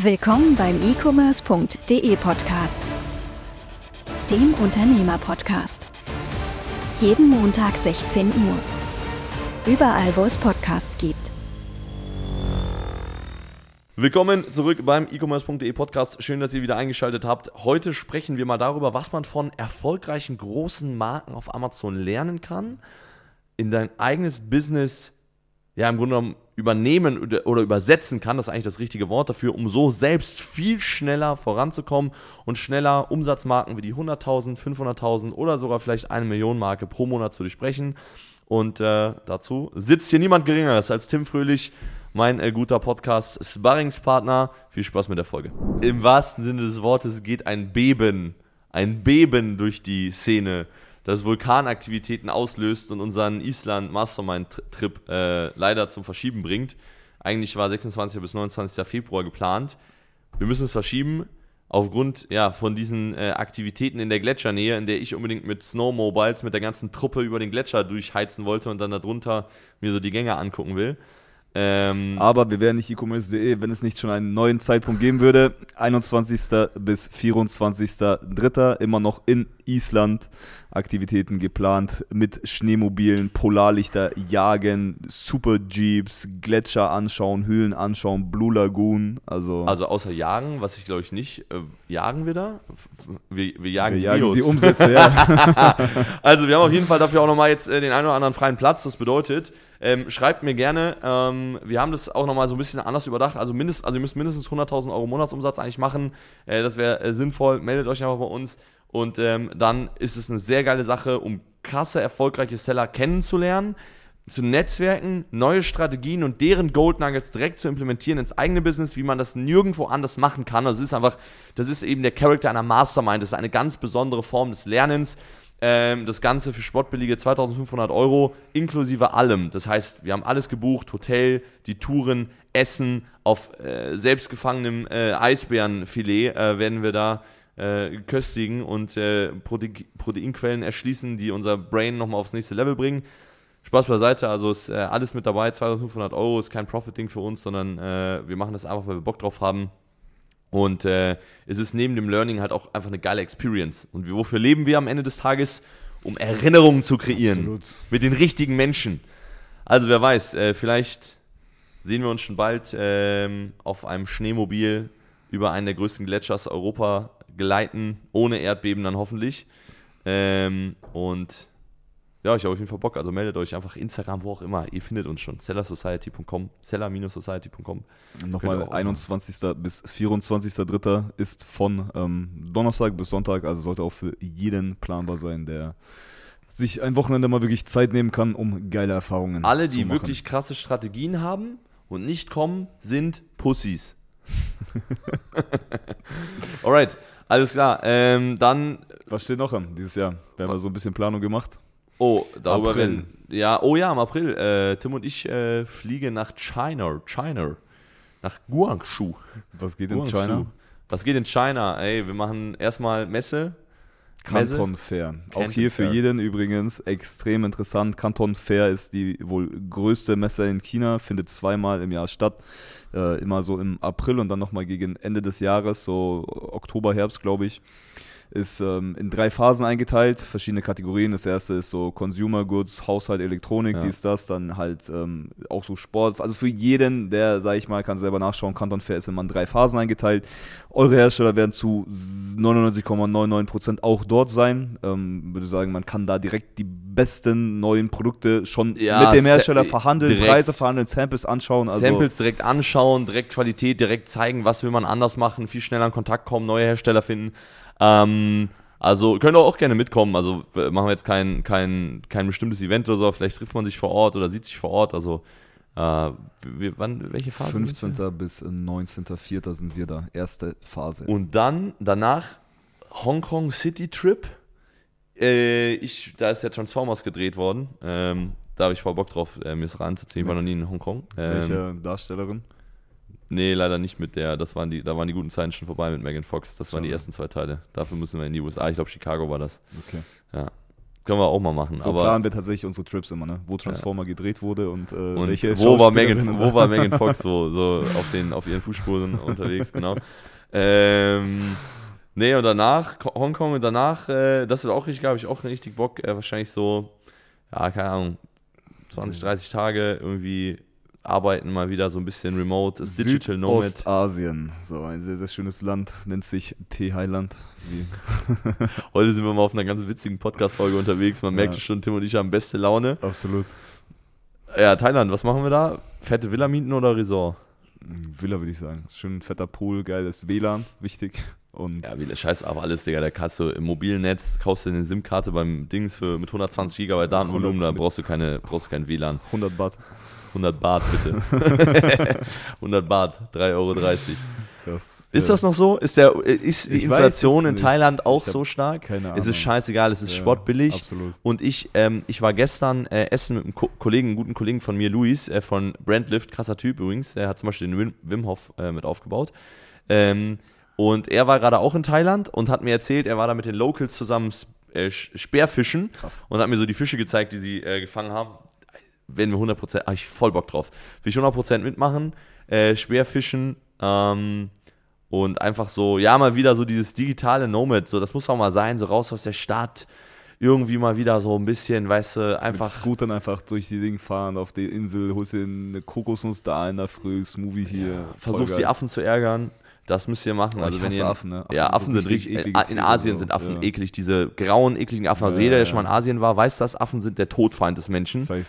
Willkommen beim e-commerce.de Podcast, dem Unternehmer-Podcast. Jeden Montag 16 Uhr. Überall, wo es Podcasts gibt. Willkommen zurück beim e-commerce.de Podcast. Schön, dass ihr wieder eingeschaltet habt. Heute sprechen wir mal darüber, was man von erfolgreichen großen Marken auf Amazon lernen kann, in dein eigenes Business ja im Grunde genommen übernehmen oder übersetzen kann, das ist eigentlich das richtige Wort dafür, um so selbst viel schneller voranzukommen und schneller Umsatzmarken wie die 100.000, 500.000 oder sogar vielleicht eine Million Marke pro Monat zu durchbrechen. Und äh, dazu sitzt hier niemand geringeres als Tim Fröhlich, mein äh, guter Podcast Sparringspartner. Viel Spaß mit der Folge. Im wahrsten Sinne des Wortes geht ein Beben, ein Beben durch die Szene das Vulkanaktivitäten auslöst und unseren Island Mastermind Trip äh, leider zum Verschieben bringt. Eigentlich war 26. bis 29. Februar geplant. Wir müssen es verschieben aufgrund ja, von diesen äh, Aktivitäten in der Gletschernähe, in der ich unbedingt mit Snowmobiles mit der ganzen Truppe über den Gletscher durchheizen wollte und dann darunter mir so die Gänge angucken will. Ähm, Aber wir wären nicht e-commerce.de, wenn es nicht schon einen neuen Zeitpunkt geben würde. 21. bis 24.03. immer noch in Island. Aktivitäten geplant mit Schneemobilen, Polarlichter jagen, Super Jeeps, Gletscher anschauen, Höhlen anschauen, Blue Lagoon. Also, also außer jagen, was ich glaube ich nicht, äh, jagen wir da? Wir, wir jagen, wir jagen die Umsätze, ja. also wir haben auf jeden Fall dafür auch nochmal jetzt äh, den einen oder anderen freien Platz. Das bedeutet, ähm, schreibt mir gerne, ähm, wir haben das auch nochmal so ein bisschen anders überdacht. Also, mindest, also ihr müsst mindestens 100.000 Euro Monatsumsatz eigentlich machen. Äh, das wäre äh, sinnvoll. Meldet euch einfach bei uns. Und ähm, dann ist es eine sehr geile Sache, um krasse, erfolgreiche Seller kennenzulernen, zu netzwerken, neue Strategien und deren Gold Nuggets direkt zu implementieren ins eigene Business, wie man das nirgendwo anders machen kann. Also es ist einfach, das ist eben der Charakter einer Mastermind. Das ist eine ganz besondere Form des Lernens. Ähm, das Ganze für sportbillige 2500 Euro inklusive allem. Das heißt, wir haben alles gebucht: Hotel, die Touren, Essen. Auf äh, selbstgefangenem äh, Eisbärenfilet äh, werden wir da äh, köstigen und äh, Prote Proteinquellen erschließen, die unser Brain nochmal aufs nächste Level bringen. Spaß beiseite, also ist äh, alles mit dabei. 2500 Euro ist kein Profit-Ding für uns, sondern äh, wir machen das einfach, weil wir Bock drauf haben. Und äh, es ist neben dem Learning halt auch einfach eine geile Experience. Und wofür leben wir am Ende des Tages? Um Erinnerungen zu kreieren. Absolut. Mit den richtigen Menschen. Also wer weiß, äh, vielleicht sehen wir uns schon bald ähm, auf einem Schneemobil über einen der größten Gletschers Europa geleiten, ohne Erdbeben dann hoffentlich. Ähm, und ja, ich habe auf jeden Fall Bock. Also meldet euch einfach Instagram, wo auch immer. Ihr findet uns schon. sellersociety.com, seller-society.com. Nochmal 21. bis 24.3. ist von ähm, Donnerstag bis Sonntag. Also sollte auch für jeden planbar sein, der sich ein Wochenende mal wirklich Zeit nehmen kann, um geile Erfahrungen Alle, die wirklich krasse Strategien haben und nicht kommen, sind Pussys. Alright, alles klar. Ähm, dann. Was steht noch an dieses Jahr? Wir haben ja so ein bisschen Planung gemacht. Oh, darüber April. werden. Ja, oh ja, im April. Äh, Tim und ich äh, fliegen nach China. China. Nach Guangzhou. Was geht Guangzhou. in China? Was geht in China? Ey, wir machen erstmal Messe. Kanton Fair. Auch hier für jeden übrigens extrem interessant. Kanton Fair ist die wohl größte Messe in China, findet zweimal im Jahr statt. Äh, immer so im April und dann nochmal gegen Ende des Jahres, so Oktober, Herbst, glaube ich ist ähm, in drei Phasen eingeteilt, verschiedene Kategorien. Das erste ist so Consumer Goods, Haushalt, Elektronik, ja. dies, das, dann halt ähm, auch so Sport. Also für jeden, der, sage ich mal, kann selber nachschauen, Kanton Fair ist immer in drei Phasen eingeteilt. Eure Hersteller werden zu 99,99% auch dort sein. Ähm, würde sagen, man kann da direkt die besten neuen Produkte schon ja, mit dem Hersteller verhandeln, Preise verhandeln, Samples anschauen. Also Samples direkt anschauen, direkt Qualität, direkt zeigen, was will man anders machen, viel schneller in Kontakt kommen, neue Hersteller finden. Ähm, also könnt ihr auch gerne mitkommen. Also machen wir jetzt kein, kein, kein bestimmtes Event oder so. Vielleicht trifft man sich vor Ort oder sieht sich vor Ort. Also äh, wir, wann, welche Phase? 15. bis 19.04. sind wir da. Erste Phase. Und dann danach Hongkong City Trip. Äh, ich, da ist ja Transformers gedreht worden. Ähm, da habe ich voll Bock drauf, äh, mir es ranzuziehen. Ich war noch nie in Hongkong. Ähm, welche Darstellerin? Nee, leider nicht mit der. Das waren die, da waren die guten Zeiten schon vorbei mit Megan Fox. Das waren die ersten zwei Teile. Dafür müssen wir in die USA. Ich glaube, Chicago war das. Okay. Ja. Können wir auch mal machen. So aber planen wir tatsächlich unsere Trips immer, ne? Wo Transformer ja. gedreht wurde und, äh, und welche wo war Megan, wo war Megan Fox so, so auf, den, auf ihren Fußspuren unterwegs, genau. Ähm, nee, und danach, Hongkong und danach, äh, das wird auch richtig, glaube ich, auch richtig Bock. Äh, wahrscheinlich so, ja, keine Ahnung, 20, 30 Tage irgendwie arbeiten mal wieder so ein bisschen remote, das Digital Nomad. Ostasien, so ein sehr, sehr schönes Land, nennt sich Thailand. Heute sind wir mal auf einer ganz witzigen Podcast-Folge unterwegs. Man ja. merkt schon, Tim und ich haben beste Laune. Absolut. Ja, Thailand, was machen wir da? Fette Villa mieten oder Resort? Villa würde ich sagen. Schön fetter Pool, geiles WLAN, wichtig. Und ja, wie scheiß auf alles, Digga. Da kannst du im mobilen Netz, kaufst du eine SIM-Karte beim Dings für mit 120 GB Datenvolumen, da brauchst du keine, brauchst du kein WLAN. 100 Baht. 100 Baht, bitte. 100 Baht, 3,30 Euro. Das, ist das noch so? Ist, der, ist die Inflation in Thailand auch so stark? Keine Ahnung. Es ist scheißegal, es ist ja, sportbillig. Absolut. Und ich, ähm, ich war gestern äh, essen mit einem Ko Kollegen, einem guten Kollegen von mir, Luis, äh, von Brandlift, krasser Typ übrigens. Der hat zum Beispiel den Wim, Wim Hof äh, mit aufgebaut. Ähm, und er war gerade auch in Thailand und hat mir erzählt, er war da mit den Locals zusammen äh, Speerfischen Krass. und hat mir so die Fische gezeigt, die sie äh, gefangen haben wenn wir 100%, habe ich voll Bock drauf. Will ich 100% mitmachen, äh, Speerfischen ähm, und einfach so, ja, mal wieder so dieses digitale Nomad, so, das muss auch mal sein, so raus aus der Stadt, irgendwie mal wieder so ein bisschen, weißt du, einfach. Mit Scootern einfach durch die Dinge fahren, auf die Insel, holst dir eine Kokosnuss da in der Früh, Smoothie hier. Ja, versuchst die Affen zu ärgern. Das müsst ihr machen. Also wenn ihr, Affen, ne? Affen ja, Affen sind, sind richtig, in Asien sind Affen ja. eklig, diese grauen, ekligen Affen. Also ja, jeder, der schon mal in Asien war, weiß das, Affen sind der Todfeind des Menschen. Safe.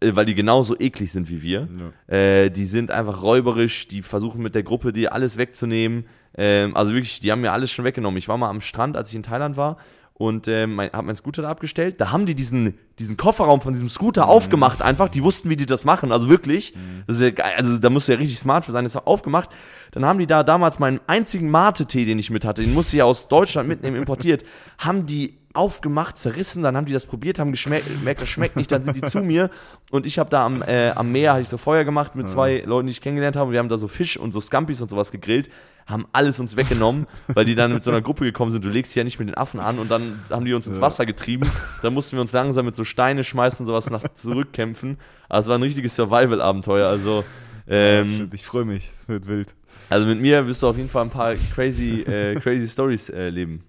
Äh, weil die genauso eklig sind wie wir. Ja. Äh, die sind einfach räuberisch, die versuchen mit der Gruppe dir alles wegzunehmen. Ähm, also wirklich, die haben mir alles schon weggenommen. Ich war mal am Strand, als ich in Thailand war und ähm, mein, hab meinen Scooter da abgestellt. Da haben die diesen, diesen Kofferraum von diesem Scooter mhm. aufgemacht, einfach. Die wussten, wie die das machen. Also wirklich. Mhm. Das ist ja geil. Also da musst du ja richtig smart für sein. Das ist aufgemacht. Dann haben die da damals meinen einzigen Mate-Tee, den ich mit hatte, den musste ich ja aus Deutschland mitnehmen, importiert, haben die aufgemacht, zerrissen, dann haben die das probiert, haben geschmeckt, das schmeckt nicht, dann sind die zu mir. Und ich habe da am, äh, am Meer, hatte ich so Feuer gemacht mit zwei Leuten, die ich kennengelernt habe. Und wir haben da so Fisch und so Scampis und sowas gegrillt, haben alles uns weggenommen, weil die dann mit so einer Gruppe gekommen sind, du legst ja nicht mit den Affen an. Und dann haben die uns ins Wasser getrieben, dann mussten wir uns langsam mit so Steine schmeißen, sowas nach zurückkämpfen, also es war ein richtiges Survival-Abenteuer, also ähm, ich freue mich, es wird wild. Also mit mir wirst du auf jeden Fall ein paar crazy, äh, crazy Stories äh, leben.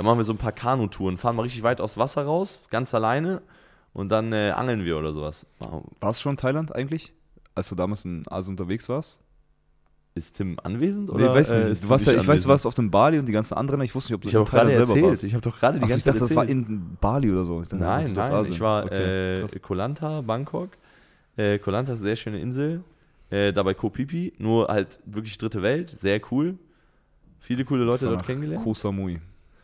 Da machen wir so ein paar Kanutouren, fahren mal richtig weit aus Wasser raus, ganz alleine und dann äh, angeln wir oder sowas. Wow. Warst du schon in Thailand eigentlich, als du damals in Asien unterwegs warst? Ist Tim anwesend? Oder, nee, weiß nicht. Äh, du warst ja, ich weiß, du warst auf dem Bali und die ganzen anderen, ich wusste nicht, ob du ich in Thailand selber erzählt. warst. Ich habe doch gerade die Ach, ganze ich dachte, Zeit das war in Bali oder so. Ich dachte, nein, nein, ich war okay, äh, Koh Bangkok. Äh, Koh Lanta ist eine sehr schöne Insel. Äh, dabei Koh Pipi, nur halt wirklich dritte Welt, sehr cool. Viele coole Leute dort kennengelernt. Koh Samui.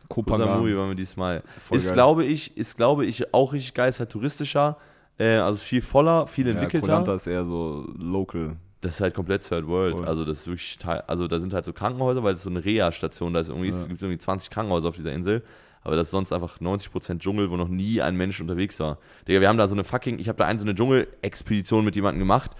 Kopangan. waren wir diesmal. Voll ist, geil. glaube ich, ist, glaube ich, auch richtig geil, ist halt touristischer, äh, also viel voller, viel entwickelter. Ja, Koh ist eher so local. Das ist halt komplett Third World. Voll. Also das ist wirklich, also da sind halt so Krankenhäuser, weil es so eine Reha-Station, da ist irgendwie, ja. es gibt irgendwie 20 Krankenhäuser auf dieser Insel. Aber das ist sonst einfach 90% Dschungel, wo noch nie ein Mensch unterwegs war. Digga, wir haben da so eine fucking, ich habe da eine so eine Dschungelexpedition mit jemandem gemacht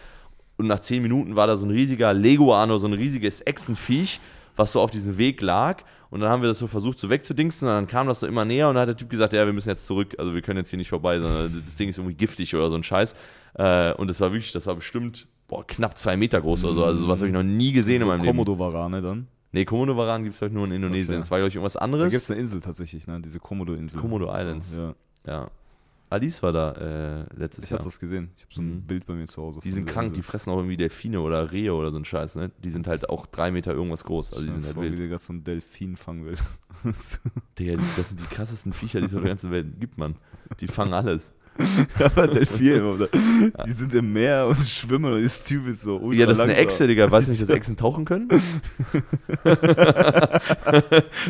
und nach 10 Minuten war da so ein riesiger Leguano, so ein riesiges Echsenviech was so auf diesem Weg lag. Und dann haben wir das so versucht, so wegzudingsen. Und dann kam das so immer näher. Und dann hat der Typ gesagt: Ja, wir müssen jetzt zurück. Also, wir können jetzt hier nicht vorbei, sondern das Ding ist irgendwie giftig oder so ein Scheiß. Äh, und das war wirklich, das war bestimmt boah, knapp zwei Meter groß oder so. Also, sowas habe ich noch nie gesehen also in meinem Komodo Leben. Komodo-Warane dann? Nee, Komodo-Varan gibt es halt nur in Indonesien. Das war, glaube ich, irgendwas anderes. Da gibt es eine Insel tatsächlich, ne? Diese Komodo-Insel. Komodo Islands. Ja. ja. Alice war da äh, letztes ich Jahr. Ich habe das gesehen. Ich habe so ein mhm. Bild bei mir zu Hause. Die sind krank, die fressen auch irgendwie Delfine oder Rehe oder so ein Scheiß, ne? Die sind halt auch drei Meter irgendwas groß. Also die sind halt wild. Wie der gerade so einen Delfin fangen will. Digga, das sind die krassesten Viecher, die es auf der ganzen Welt gibt, man. Die fangen alles. aber Delfine, die sind im Meer und schwimmen und das Typ ist so Ja, das ist eine Echse, Digga. Weißt du nicht, dass Echsen tauchen können?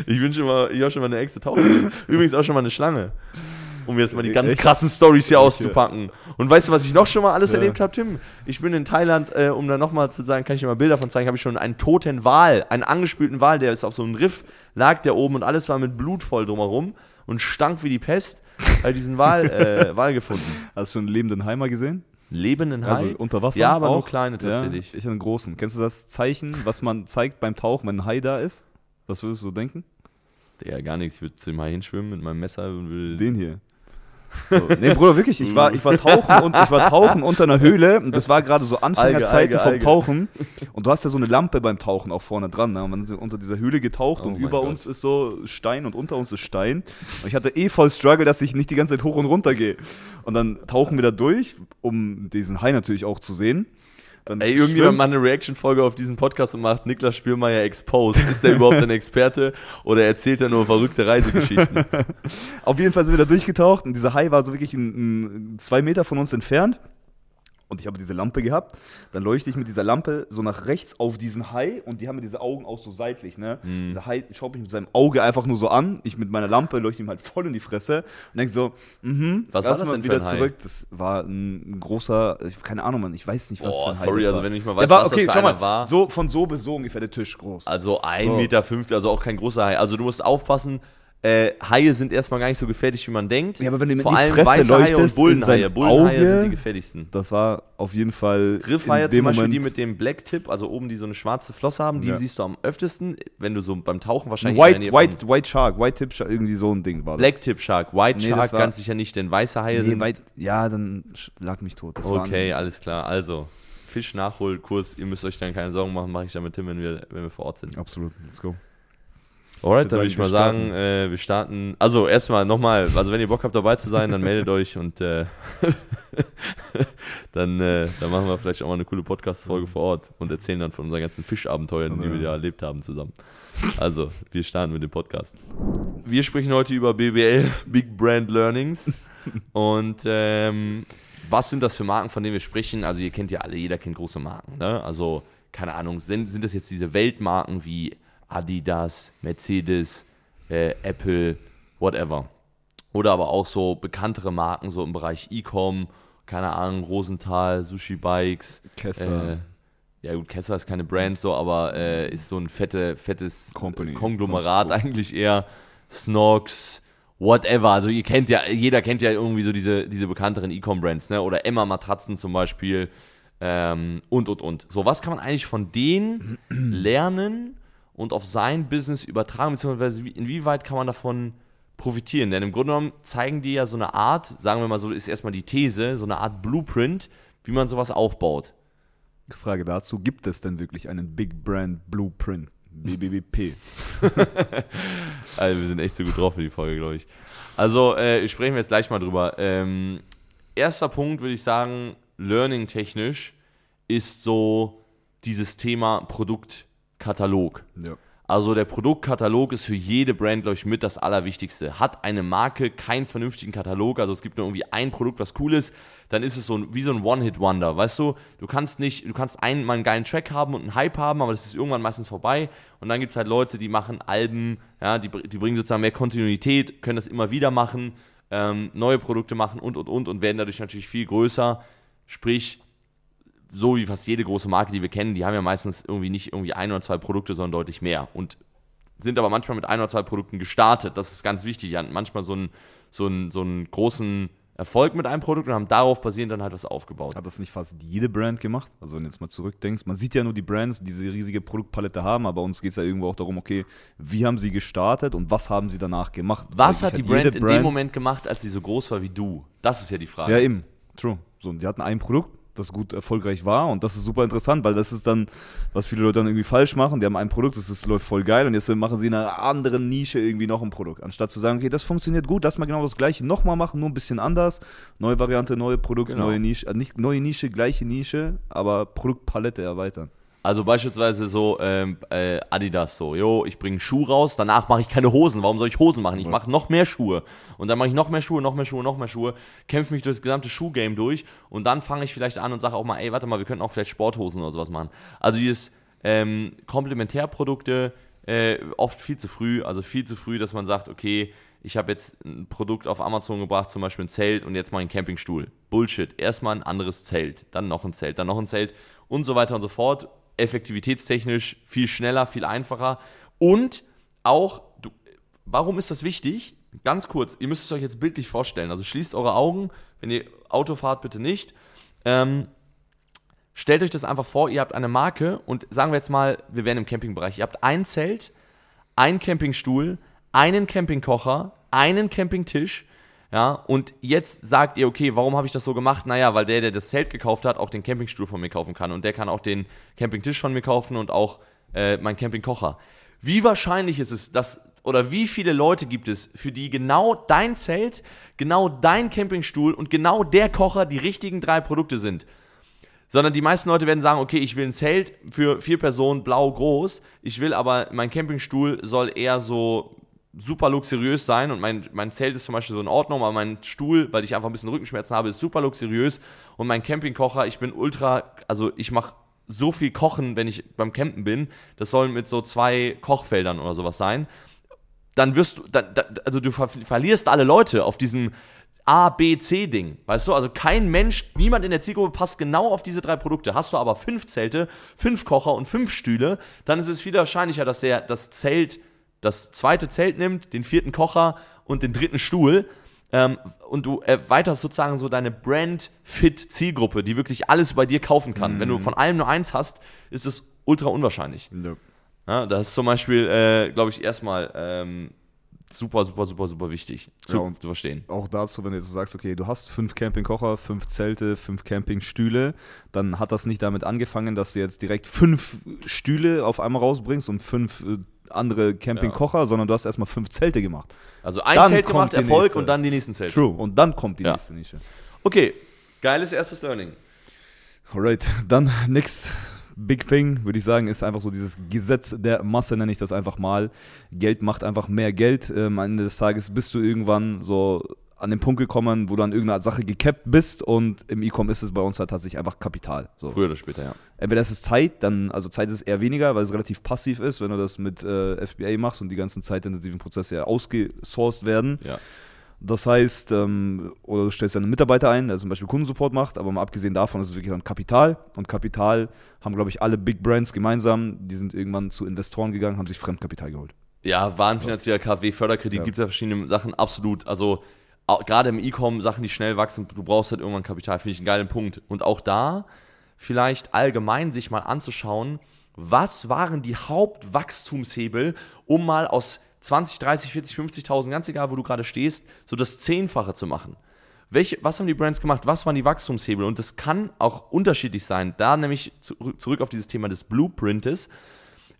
ich wünsche immer, ich habe schon mal eine Echse tauchen Übrigens auch schon mal eine Schlange um jetzt mal die ganz Echt? krassen Stories hier auszupacken. Und weißt du, was ich noch schon mal alles ja. erlebt habe, Tim? Ich bin in Thailand, äh, um da nochmal zu sagen, kann ich dir mal Bilder von zeigen, habe ich schon einen toten Wal, einen angespülten Wal, der ist auf so einem Riff, lag der oben und alles war mit Blut voll drumherum und stank wie die Pest. Halt diesen Wal, äh, Wal gefunden. Hast du schon einen lebenden Heimer gesehen? Lebenden Hai? Also unter Wasser? Ja, aber auch? nur kleine tatsächlich. Ja, ich einen großen. Kennst du das Zeichen, was man zeigt beim Tauchen, wenn ein Hai da ist? Was würdest du denken? Der gar nichts. Ich würde zu dem Hai hinschwimmen mit meinem Messer und will. Den hier. So, nee, Bruder, wirklich, ich war, ich war tauchen und ich war tauchen unter einer Höhle und das war gerade so Anfängerzeiten vom Alge. Tauchen. Und du hast ja so eine Lampe beim Tauchen auch vorne dran. Ne? Man ist unter dieser Höhle getaucht oh und über Gott. uns ist so Stein und unter uns ist Stein. Und ich hatte eh voll Struggle, dass ich nicht die ganze Zeit hoch und runter gehe. Und dann tauchen wir da durch, um diesen Hai natürlich auch zu sehen. Dann Ey, irgendjemand macht eine Reaction-Folge auf diesen Podcast und macht Niklas Spielmeier Exposed. Ist der überhaupt ein Experte oder erzählt er nur verrückte Reisegeschichten? auf jeden Fall sind wir da durchgetaucht und dieser Hai war so wirklich ein, ein, zwei Meter von uns entfernt und ich habe diese Lampe gehabt. Dann leuchte ich mit dieser Lampe so nach rechts auf diesen Hai und die haben diese Augen auch so seitlich. Ne? Mm. Der Hai schaut mich mit seinem Auge einfach nur so an. Ich mit meiner Lampe leuchte ihm halt voll in die Fresse und denke so, mhm, was war das denn wieder zurück. Das war ein großer, keine Ahnung, Mann, ich weiß nicht, was oh, für ein Hai sorry, das war. also wenn ich mal weiß, war, was okay, das für mal, war. So, von so bis so ungefähr der Tisch groß. Also 1,50 so. Meter, also auch kein großer Hai. Also du musst aufpassen, äh, Haie sind erstmal gar nicht so gefährlich, wie man denkt. Ja, aber wenn du mit Vor allem Fresse weiße Haie und Bullenhaie. Bullenhaie sind die gefährlichsten. Das war auf jeden Fall. Griffhaie zum Beispiel, Moment die mit dem Black Tip, also oben die so eine schwarze Flosse haben, die ja. siehst du am öftesten, wenn du so beim Tauchen wahrscheinlich. White, White, White Shark, White Tip Shark, irgendwie so ein Ding war das. Black Tip Shark, White nee, Shark ganz sicher nicht, denn weiße Haie nee, sind. White, ja, dann lag mich tot. Das okay, alles klar. Also, Fisch-Nachholkurs, ihr müsst euch dann keine Sorgen machen, mache ich dann mit Tim, wenn wir, wenn wir vor Ort sind. Absolut, let's go. Alright, dann würde ich mal sagen, äh, wir starten. Also erstmal nochmal, also wenn ihr Bock habt dabei zu sein, dann meldet euch und äh, dann, äh, dann machen wir vielleicht auch mal eine coole Podcast-Folge vor Ort und erzählen dann von unseren ganzen Fischabenteuern, die wir da erlebt haben zusammen. Also, wir starten mit dem Podcast. Wir sprechen heute über BBL, Big Brand Learnings. Und ähm, was sind das für Marken, von denen wir sprechen? Also, ihr kennt ja alle, jeder kennt große Marken. Ne? Also, keine Ahnung, sind, sind das jetzt diese Weltmarken wie Adidas, Mercedes, äh, Apple, whatever. Oder aber auch so bekanntere Marken, so im Bereich E-Com, keine Ahnung, Rosenthal, Sushi Bikes. Kessler. Äh, ja gut, Kessler ist keine Brand so, aber äh, ist so ein fette, fettes Company. Konglomerat eigentlich eher. Snox, whatever. Also ihr kennt ja, jeder kennt ja irgendwie so diese, diese bekannteren E-Com-Brands, ne? Oder Emma Matratzen zum Beispiel. Ähm, und, und, und. So, was kann man eigentlich von denen lernen? Und auf sein Business übertragen, beziehungsweise inwieweit kann man davon profitieren? Denn im Grunde genommen zeigen die ja so eine Art, sagen wir mal so, ist erstmal die These, so eine Art Blueprint, wie man sowas aufbaut. Frage dazu, gibt es denn wirklich einen Big Brand Blueprint? BBBP. also wir sind echt so gut drauf für die Folge, glaube ich. Also äh, sprechen wir jetzt gleich mal drüber. Ähm, erster Punkt würde ich sagen, learning-technisch ist so dieses Thema Produkt Katalog. Ja. Also der Produktkatalog ist für jede Brand, glaube ich, mit das Allerwichtigste. Hat eine Marke keinen vernünftigen Katalog, also es gibt nur irgendwie ein Produkt, was cool ist, dann ist es so ein, wie so ein One-Hit-Wonder, weißt du? Du kannst nicht, du kannst einmal einen geilen Track haben und einen Hype haben, aber das ist irgendwann meistens vorbei. Und dann gibt es halt Leute, die machen Alben, ja, die, die bringen sozusagen mehr Kontinuität, können das immer wieder machen, ähm, neue Produkte machen und, und, und und werden dadurch natürlich viel größer. Sprich, so wie fast jede große Marke, die wir kennen, die haben ja meistens irgendwie nicht irgendwie ein oder zwei Produkte, sondern deutlich mehr. Und sind aber manchmal mit ein oder zwei Produkten gestartet. Das ist ganz wichtig. Die hatten manchmal so einen, so einen, so einen großen Erfolg mit einem Produkt und haben darauf basierend dann halt was aufgebaut. Hat das nicht fast jede Brand gemacht? Also wenn du jetzt mal zurückdenkst, man sieht ja nur die Brands, die diese riesige Produktpalette haben, aber uns geht es ja irgendwo auch darum, okay, wie haben sie gestartet und was haben sie danach gemacht? Was hat die Brand in dem Moment gemacht, als sie so groß war wie du? Das ist ja die Frage. Ja, eben. True. So, die hatten ein Produkt, das gut erfolgreich war. Und das ist super interessant, weil das ist dann, was viele Leute dann irgendwie falsch machen. Die haben ein Produkt, das ist, läuft voll geil und jetzt machen sie in einer anderen Nische irgendwie noch ein Produkt. Anstatt zu sagen, okay, das funktioniert gut, lass mal genau das gleiche nochmal machen, nur ein bisschen anders. Neue Variante, neue Produkt, genau. neue Nische. Also nicht neue Nische, gleiche Nische, aber Produktpalette erweitern. Also beispielsweise so ähm, äh, Adidas so, jo, ich bringe Schuh raus, danach mache ich keine Hosen. Warum soll ich Hosen machen? Ich mache noch mehr Schuhe. Und dann mache ich noch mehr Schuhe, noch mehr Schuhe, noch mehr Schuhe, kämpfe mich durch das gesamte Schuhgame durch und dann fange ich vielleicht an und sage auch mal, ey, warte mal, wir könnten auch vielleicht Sporthosen oder sowas machen. Also dieses ähm, Komplementärprodukte äh, oft viel zu früh, also viel zu früh, dass man sagt, okay, ich habe jetzt ein Produkt auf Amazon gebracht, zum Beispiel ein Zelt und jetzt mal einen Campingstuhl. Bullshit. Erstmal ein anderes Zelt, dann noch ein Zelt, dann noch ein Zelt und so weiter und so fort effektivitätstechnisch viel schneller, viel einfacher. Und auch, du, warum ist das wichtig? Ganz kurz, ihr müsst es euch jetzt bildlich vorstellen. Also schließt eure Augen, wenn ihr Auto fahrt, bitte nicht. Ähm, stellt euch das einfach vor, ihr habt eine Marke und sagen wir jetzt mal, wir wären im Campingbereich. Ihr habt ein Zelt, einen Campingstuhl, einen Campingkocher, einen Campingtisch, Ja, und jetzt sagt ihr, okay, warum habe ich das so gemacht? Naja, weil der, der das Zelt gekauft hat, auch den Campingstuhl von mir kaufen kann. Und der kann auch den Campingtisch von mir kaufen und auch äh, meinen Campingkocher. Wie wahrscheinlich ist es, dass, oder wie viele Leute gibt es, für die genau dein Zelt, genau dein Campingstuhl und genau der Kocher die richtigen drei Produkte sind? Sondern die meisten Leute werden sagen, okay, ich will ein Zelt für vier Personen, blau, groß. Ich will aber, mein Campingstuhl soll eher so super luxuriös sein und mein, mein Zelt ist zum Beispiel so in Ordnung, aber mein Stuhl, weil ich einfach ein bisschen Rückenschmerzen habe, ist super luxuriös und mein Campingkocher, ich bin ultra, also ich mache so viel Kochen, wenn ich beim Campen bin, das soll mit so zwei Kochfeldern oder sowas sein. Dann wirst du, da, da, also du ver verlierst alle Leute auf diesem A, B, C-Ding. Weißt du, also kein Mensch, niemand in der Zielgruppe passt genau auf diese drei Produkte. Hast du aber fünf Zelte, fünf Kocher und fünf Stühle, dann ist es viel wahrscheinlicher, dass der das Zelt das zweite Zelt nimmt, den vierten Kocher und den dritten Stuhl. Ähm, und du erweiterst sozusagen so deine Brand-Fit-Zielgruppe, die wirklich alles bei dir kaufen kann. Mhm. Wenn du mhm. von allem nur eins hast, ist es ultra unwahrscheinlich. Ja. ja das ist zum Beispiel, äh, glaube ich, erstmal ähm, super, super, super, super wichtig zu, ja, zu, verstehen. Auch dazu, wenn du jetzt sagst, okay, du hast fünf Campingkocher, fünf Zelte, fünf Campingstühle, dann hat das nicht damit angefangen, dass du jetzt direkt fünf Stühle auf einmal rausbringst und fünf äh, andere Campingkocher, ja. sondern du hast erstmal fünf Zelte gemacht. Also ein dann Zelt gemacht, Erfolg nächste. und dann die nächsten Zelte. True. Und dann kommt die ja. nächste Nische. Okay, geiles erstes Learning. Alright, dann next big thing, würde ich sagen, ist einfach so dieses Gesetz der Masse, nenne ich das einfach mal. Geld macht einfach mehr Geld. Ähm, am Ende des Tages bist du irgendwann so an den Punkt gekommen, wo du an irgendeiner Sache gekappt bist und im E-Com ist es bei uns halt tatsächlich einfach Kapital. So. Früher oder später, ja. Entweder es ist Zeit, dann, also Zeit ist eher weniger, weil es relativ passiv ist, wenn du das mit äh, FBA machst und die ganzen zeitintensiven Prozesse ja ausgesourced werden. Ja. Das heißt, ähm, oder du stellst einen Mitarbeiter ein, der zum Beispiel Kundensupport macht, aber mal abgesehen davon ist es wirklich dann Kapital. Und Kapital haben, glaube ich, alle Big Brands gemeinsam, die sind irgendwann zu Investoren gegangen, haben sich Fremdkapital geholt. Ja, war ein finanzieller KfW-Förderkredit, ja. gibt es ja verschiedene Sachen, absolut. Also gerade im E-Com Sachen, die schnell wachsen, du brauchst halt irgendwann Kapital, finde ich einen geilen Punkt. Und auch da vielleicht allgemein sich mal anzuschauen, was waren die Hauptwachstumshebel, um mal aus 20, 30, 40, 50.000, ganz egal, wo du gerade stehst, so das Zehnfache zu machen. Welche, was haben die Brands gemacht? Was waren die Wachstumshebel? Und das kann auch unterschiedlich sein. Da nämlich zurück auf dieses Thema des Blueprintes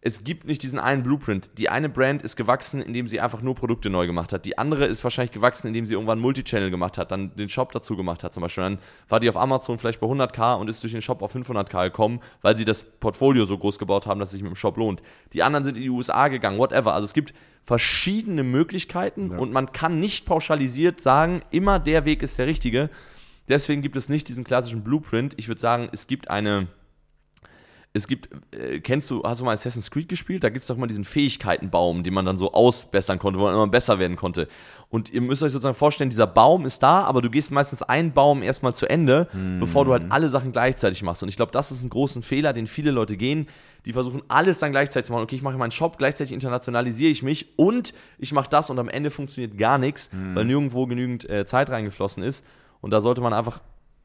es gibt nicht diesen einen Blueprint. Die eine Brand ist gewachsen, indem sie einfach nur Produkte neu gemacht hat. Die andere ist wahrscheinlich gewachsen, indem sie irgendwann Multichannel gemacht hat, dann den Shop dazu gemacht hat zum Beispiel. Dann war die auf Amazon vielleicht bei 100k und ist durch den Shop auf 500k gekommen, weil sie das Portfolio so groß gebaut haben, dass es sich mit dem Shop lohnt. Die anderen sind in die USA gegangen, whatever. Also es gibt verschiedene Möglichkeiten ja. und man kann nicht pauschalisiert sagen, immer der Weg ist der richtige. Deswegen gibt es nicht diesen klassischen Blueprint. Ich würde sagen, es gibt eine es gibt, äh, kennst du, hast du mal Assassin's Creed gespielt? Da gibt es doch mal diesen Fähigkeitenbaum, den man dann so ausbessern konnte, wo man immer besser werden konnte. Und ihr müsst euch sozusagen vorstellen, dieser Baum ist da, aber du gehst meistens einen Baum erstmal zu Ende, mhm. bevor du halt alle Sachen gleichzeitig machst. Und ich glaube, das ist ein großer Fehler, den viele Leute gehen. Die versuchen alles dann gleichzeitig zu machen. Okay, ich mache meinen Shop, gleichzeitig internationalisiere ich mich und ich mache das und am Ende funktioniert gar nichts, mhm. weil nirgendwo genügend äh, Zeit reingeflossen ist. Und da sollte man einfach,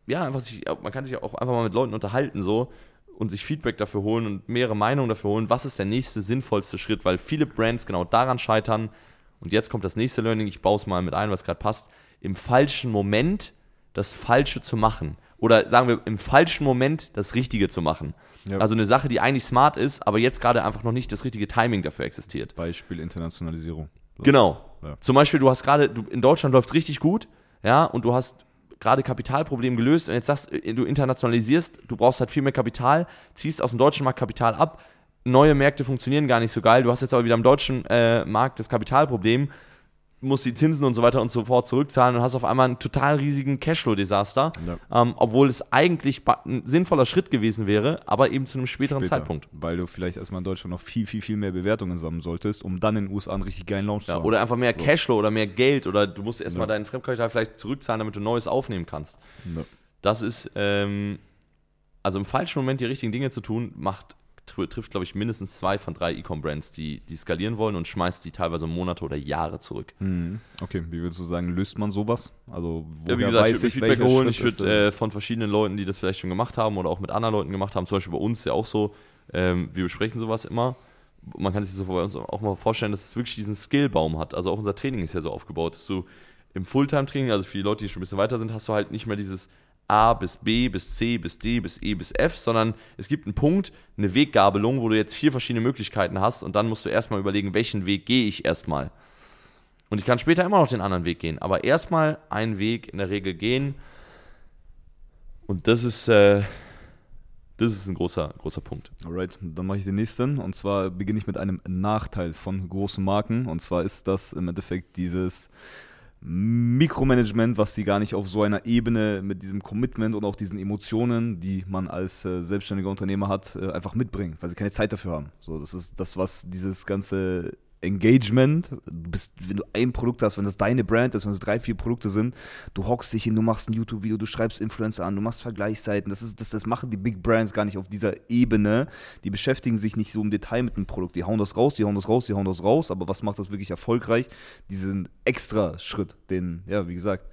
ja, einfach sich, man kann sich auch einfach mal mit Leuten unterhalten, so und sich Feedback dafür holen und mehrere Meinungen dafür holen, was ist der nächste sinnvollste Schritt, weil viele Brands genau daran scheitern. Und jetzt kommt das nächste Learning, ich baue es mal mit ein, was gerade passt, im falschen Moment das Falsche zu machen. Oder sagen wir, im falschen Moment das Richtige zu machen. Ja. Also eine Sache, die eigentlich smart ist, aber jetzt gerade einfach noch nicht das richtige Timing dafür existiert. Beispiel Internationalisierung. So. Genau. Ja. Zum Beispiel, du hast gerade, in Deutschland läuft es richtig gut, ja, und du hast gerade Kapitalproblem gelöst und jetzt sagst äh, du internationalisierst, du brauchst halt viel mehr Kapital, ziehst aus dem deutschen Markt Kapital ab, neue Märkte funktionieren gar nicht so geil, du hast jetzt aber wieder am deutschen äh, Markt das Kapitalproblem musst die Zinsen und so weiter und so fort zurückzahlen und hast auf einmal einen total riesigen Cashflow-Desaster, ja. ähm, obwohl es eigentlich ein sinnvoller Schritt gewesen wäre, aber eben zu einem späteren Später, Zeitpunkt. Weil du vielleicht erstmal in Deutschland noch viel, viel, viel mehr Bewertungen sammeln solltest, um dann in den USA einen richtig geilen Launch ja, zu haben. Oder einfach mehr Cashflow oder mehr Geld oder du musst erstmal ja. deinen Fremdkapital vielleicht zurückzahlen, damit du Neues aufnehmen kannst. Das ist, ähm, also im falschen Moment die richtigen Dinge zu tun, macht trifft, glaube ich, mindestens zwei von drei E-Com-Brands, die, die skalieren wollen und schmeißt die teilweise Monate oder Jahre zurück. Mhm. Okay, wie würdest du sagen, löst man sowas? Also, ja, wie gesagt, ich würde Feedback holen. Ich würde äh, von verschiedenen Leuten, die das vielleicht schon gemacht haben oder auch mit anderen Leuten gemacht haben, zum Beispiel bei uns ja auch so, ähm, wir besprechen sowas immer. Man kann sich so bei uns auch mal vorstellen, dass es wirklich diesen Skillbaum hat. Also auch unser Training ist ja so aufgebaut, dass du im Fulltime-Training, also für die Leute, die schon ein bisschen weiter sind, hast du halt nicht mehr dieses A bis B bis C bis D bis E bis F, sondern es gibt einen Punkt, eine Weggabelung, wo du jetzt vier verschiedene Möglichkeiten hast und dann musst du erstmal überlegen, welchen Weg gehe ich erstmal. Und ich kann später immer noch den anderen Weg gehen, aber erstmal einen Weg in der Regel gehen. Und das ist, äh, das ist ein großer, großer Punkt. Alright, dann mache ich den nächsten. Und zwar beginne ich mit einem Nachteil von großen Marken. Und zwar ist das im Endeffekt dieses Mikromanagement, was sie gar nicht auf so einer Ebene mit diesem Commitment und auch diesen Emotionen, die man als äh, selbstständiger Unternehmer hat, äh, einfach mitbringen, weil sie keine Zeit dafür haben. So, das ist das, was dieses ganze Engagement. Du bist, wenn du ein Produkt hast, wenn das deine Brand ist, wenn es drei, vier Produkte sind, du hockst dich hin, du machst ein YouTube-Video, du schreibst Influencer an, du machst Vergleichsseiten. Das, ist, das, das machen die Big Brands gar nicht auf dieser Ebene. Die beschäftigen sich nicht so im Detail mit dem Produkt. Die hauen das raus, die hauen das raus, die hauen das raus. Aber was macht das wirklich erfolgreich? Diesen extra Schritt, den, ja, wie gesagt,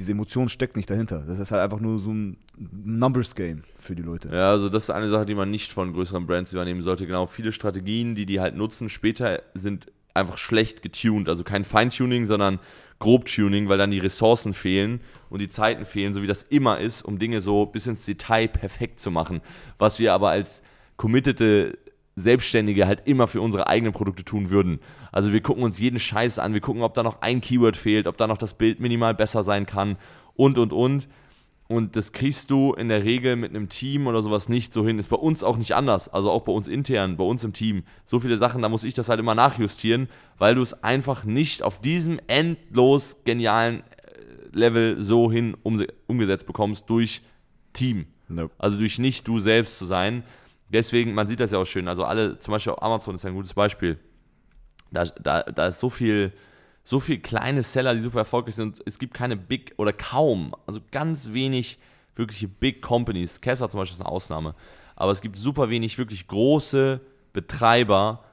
diese Emotion steckt nicht dahinter. Das ist halt einfach nur so ein Numbers Game für die Leute. Ja, also das ist eine Sache, die man nicht von größeren Brands übernehmen sollte. Genau, viele Strategien, die die halt nutzen, später sind einfach schlecht getuned. Also kein Feintuning, sondern Grobtuning, weil dann die Ressourcen fehlen und die Zeiten fehlen, so wie das immer ist, um Dinge so bis ins Detail perfekt zu machen. Was wir aber als committete Selbstständige halt immer für unsere eigenen Produkte tun würden. Also wir gucken uns jeden Scheiß an, wir gucken, ob da noch ein Keyword fehlt, ob da noch das Bild minimal besser sein kann und und und. Und das kriegst du in der Regel mit einem Team oder sowas nicht so hin. Ist bei uns auch nicht anders. Also auch bei uns intern, bei uns im Team. So viele Sachen, da muss ich das halt immer nachjustieren, weil du es einfach nicht auf diesem endlos genialen äh, Level so hin umgesetzt bekommst durch Team. Nope. Also durch nicht du selbst zu sein. Deswegen, man sieht das ja auch schön. Also alle, zum Beispiel Amazon ist ein gutes Beispiel. Da, da, da ist so viel, so viel kleine Seller, die super erfolgreich sind. Es gibt keine Big oder kaum, also ganz wenig wirkliche Big Companies. Kessler zum Beispiel ist eine Ausnahme. Aber es gibt super wenig wirklich große Betreiber,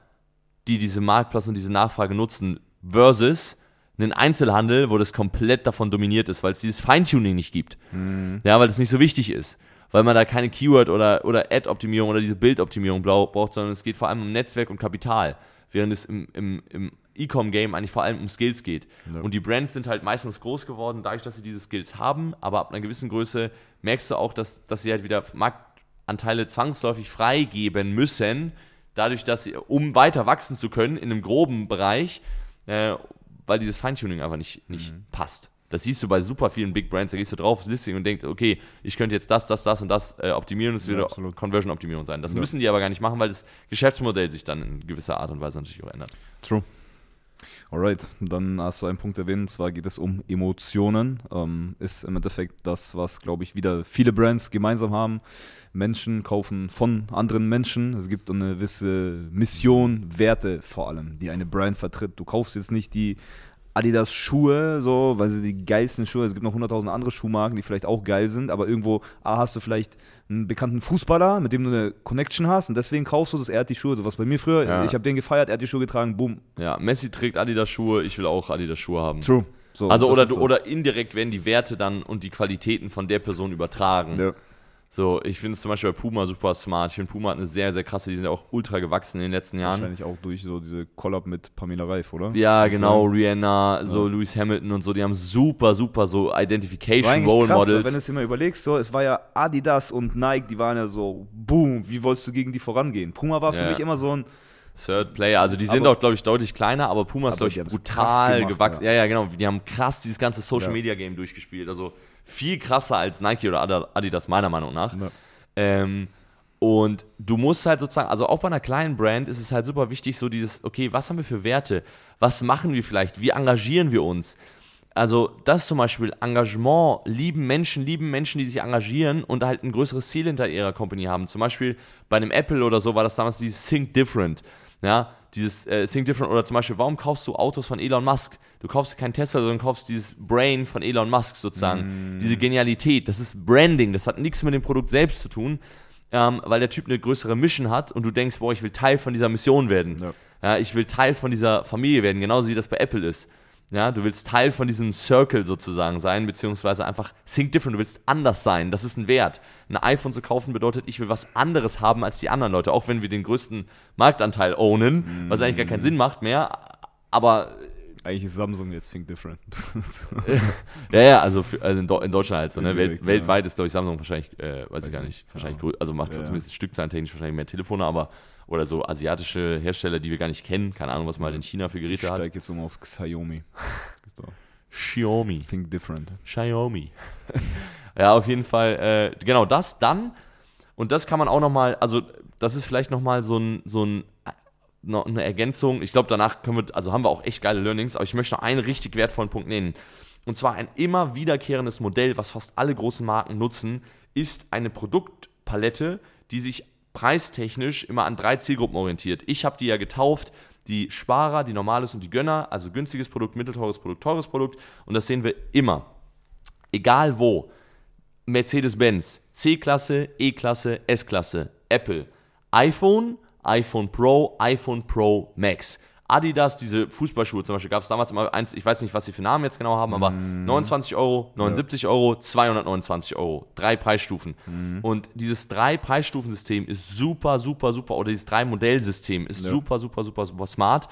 die diese Marktplatz und diese Nachfrage nutzen, versus einen Einzelhandel, wo das komplett davon dominiert ist, weil es dieses Feintuning nicht gibt. Mhm. Ja, weil es nicht so wichtig ist weil man da keine Keyword- oder, oder Ad-Optimierung oder diese Bildoptimierung braucht, sondern es geht vor allem um Netzwerk und Kapital, während es im, im, im E-Com-Game eigentlich vor allem um Skills geht. Ja. Und die Brands sind halt meistens groß geworden, dadurch, dass sie diese Skills haben, aber ab einer gewissen Größe merkst du auch, dass, dass sie halt wieder Marktanteile zwangsläufig freigeben müssen, dadurch, dass sie, um weiter wachsen zu können in einem groben Bereich, äh, weil dieses Feintuning einfach nicht, nicht mhm. passt. Das siehst du bei super vielen Big Brands, da gehst du drauf, das Listing und denkst, okay, ich könnte jetzt das, das, das und das äh, optimieren und es wird ja, Conversion-Optimierung sein. Das ja. müssen die aber gar nicht machen, weil das Geschäftsmodell sich dann in gewisser Art und Weise natürlich auch ändert. True. Alright, dann hast du einen Punkt erwähnt, und zwar geht es um Emotionen. Ähm, ist im Endeffekt das, was, glaube ich, wieder viele Brands gemeinsam haben. Menschen kaufen von anderen Menschen. Es gibt eine gewisse Mission, Werte vor allem, die eine Brand vertritt. Du kaufst jetzt nicht die Adidas Schuhe, so, weil sie die geilsten Schuhe, es gibt noch 100.000 andere Schuhmarken, die vielleicht auch geil sind, aber irgendwo, A, hast du vielleicht einen bekannten Fußballer, mit dem du eine Connection hast und deswegen kaufst du das, er hat die Schuhe, so was bei mir früher, ja. ich habe den gefeiert, er hat die Schuhe getragen, boom. Ja, Messi trägt Adidas Schuhe, ich will auch Adidas Schuhe haben. True. So, also oder, oder indirekt werden die Werte dann und die Qualitäten von der Person übertragen. Ja. So, ich finde es zum Beispiel bei Puma super smart. Ich finde, Puma hat eine sehr, sehr krasse, die sind ja auch ultra gewachsen in den letzten Jahren. Wahrscheinlich auch durch so diese Collab mit Pamela Reif, oder? Ja, also, genau, Rihanna, so ja. Lewis Hamilton und so, die haben super, super so Identification Role krass, Models. Wenn du es dir mal überlegst, so, es war ja Adidas und Nike, die waren ja so, boom, wie wolltest du gegen die vorangehen? Puma war für ja. mich immer so ein Third Player, also die sind aber, auch, glaube ich, deutlich kleiner, aber Puma ist, glaube ich, brutal gemacht, gewachsen. Ja. ja. ja, genau. Die haben krass dieses ganze Social Media Game durchgespielt. Also viel krasser als Nike oder Adidas, meiner Meinung nach. Ähm, und du musst halt sozusagen, also auch bei einer kleinen Brand ist es halt super wichtig, so dieses, okay, was haben wir für Werte? Was machen wir vielleicht? Wie engagieren wir uns? Also, das zum Beispiel Engagement, lieben Menschen, lieben Menschen, die sich engagieren und halt ein größeres Ziel hinter ihrer Company haben. Zum Beispiel bei einem Apple oder so war das damals dieses Think Different. Ja, dieses äh, Think Different oder zum Beispiel, warum kaufst du Autos von Elon Musk? Du kaufst kein Tesla, sondern kaufst dieses Brain von Elon Musk sozusagen. Mm. Diese Genialität, das ist Branding, das hat nichts mit dem Produkt selbst zu tun, ähm, weil der Typ eine größere Mission hat und du denkst, boah, ich will Teil von dieser Mission werden. Ja. ja. ich will Teil von dieser Familie werden, genauso wie das bei Apple ist. Ja, du willst Teil von diesem Circle sozusagen sein, beziehungsweise einfach think different, du willst anders sein. Das ist ein Wert. Ein iPhone zu kaufen bedeutet, ich will was anderes haben als die anderen Leute, auch wenn wir den größten Marktanteil ownen, was eigentlich gar keinen Sinn macht mehr. Aber Eigentlich ist Samsung jetzt Think Different. ja, ja, also, für, also in, Deutschland halt so, ne? Welt, weltweit ist, glaube ich, Samsung wahrscheinlich, äh, weiß, weiß ich gar nicht, wahrscheinlich, ja. also macht ja, zumindest stückzahlentechnisch wahrscheinlich mehr Telefone, aber oder so asiatische Hersteller, die wir gar nicht kennen, keine Ahnung, was man halt in China für Geräte ich hat. Ich steige jetzt um auf Xiaomi. so. Xiaomi. Think Different. Xiaomi. ja, auf jeden Fall, äh, genau das dann und das kann man auch nochmal, also das ist vielleicht nochmal so ein, so ein noch eine Ergänzung. Ich glaube, danach können wir, also haben wir auch echt geile Learnings, aber ich möchte noch einen richtig wertvollen Punkt nennen. Und zwar ein immer wiederkehrendes Modell, was fast alle großen Marken nutzen, ist eine Produktpalette, die sich preistechnisch immer an drei Zielgruppen orientiert. Ich habe die ja getauft, die Sparer, die Normales und die Gönner, also günstiges Produkt, mittelteures Produkt, teures Produkt. Und das sehen wir immer. Egal wo. Mercedes-Benz, C-Klasse, E-Klasse, S-Klasse, Apple, iPhone, iPhone Pro, iPhone Pro Max. Adidas, diese Fußballschuhe zum Beispiel, gab es damals immer eins, ich weiß nicht, was sie für Namen jetzt genau haben, aber mm. 29 Euro, 79 ja. Euro, 229 Euro. Drei Preisstufen. Mm. Und dieses drei Preisstufensystem ist super, super, super, oder dieses drei Modellsystem ist ja. super, super, super, super smart.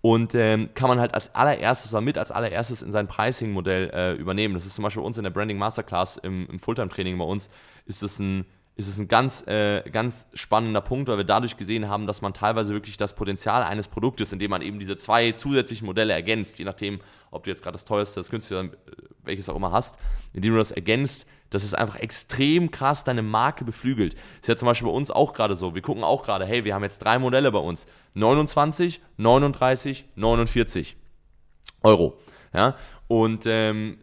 Und ähm, kann man halt als allererstes oder mit als allererstes in sein Pricing-Modell äh, übernehmen. Das ist zum Beispiel bei uns in der Branding Masterclass im, im Fulltime-Training bei uns, ist es ein ist es ein ganz, äh, ganz spannender Punkt, weil wir dadurch gesehen haben, dass man teilweise wirklich das Potenzial eines Produktes, indem man eben diese zwei zusätzlichen Modelle ergänzt, je nachdem, ob du jetzt gerade das teuerste, das günstigste, äh, welches auch immer hast, indem du das ergänzt, dass es einfach extrem krass deine Marke beflügelt. Ist ja zum Beispiel bei uns auch gerade so. Wir gucken auch gerade, hey, wir haben jetzt drei Modelle bei uns. 29, 39, 49 Euro. Ja, und ähm,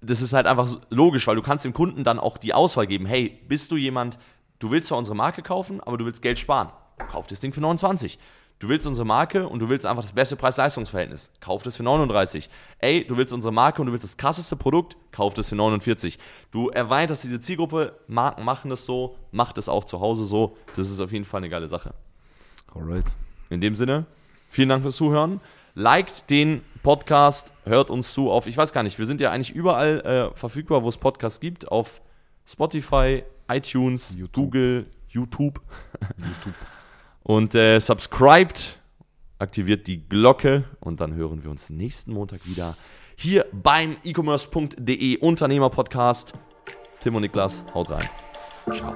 das ist halt einfach logisch, weil du kannst dem Kunden dann auch die Auswahl geben, hey, bist du jemand, du willst zwar unsere Marke kaufen, aber du willst Geld sparen. Kauf das Ding für 29. Du willst unsere Marke und du willst einfach das beste Preis-Leistungs-Verhältnis. Kauf das für 39. Ey, du willst unsere Marke und du willst das krasseste Produkt. Kauf das für 49. Du erweiterst diese Zielgruppe. Marken machen das so. Mach das auch zu Hause so. Das ist auf jeden Fall eine geile Sache. Alright. In dem Sinne, vielen Dank fürs Zuhören. Liked den Podcast, hört uns zu auf, ich weiß gar nicht, wir sind ja eigentlich überall äh, verfügbar, wo es Podcasts gibt, auf Spotify, iTunes, YouTube. Google, YouTube. YouTube. Und äh, subscribed, aktiviert die Glocke und dann hören wir uns nächsten Montag wieder hier beim e-commerce.de Unternehmer Podcast. Tim und Niklas, haut rein. Ciao.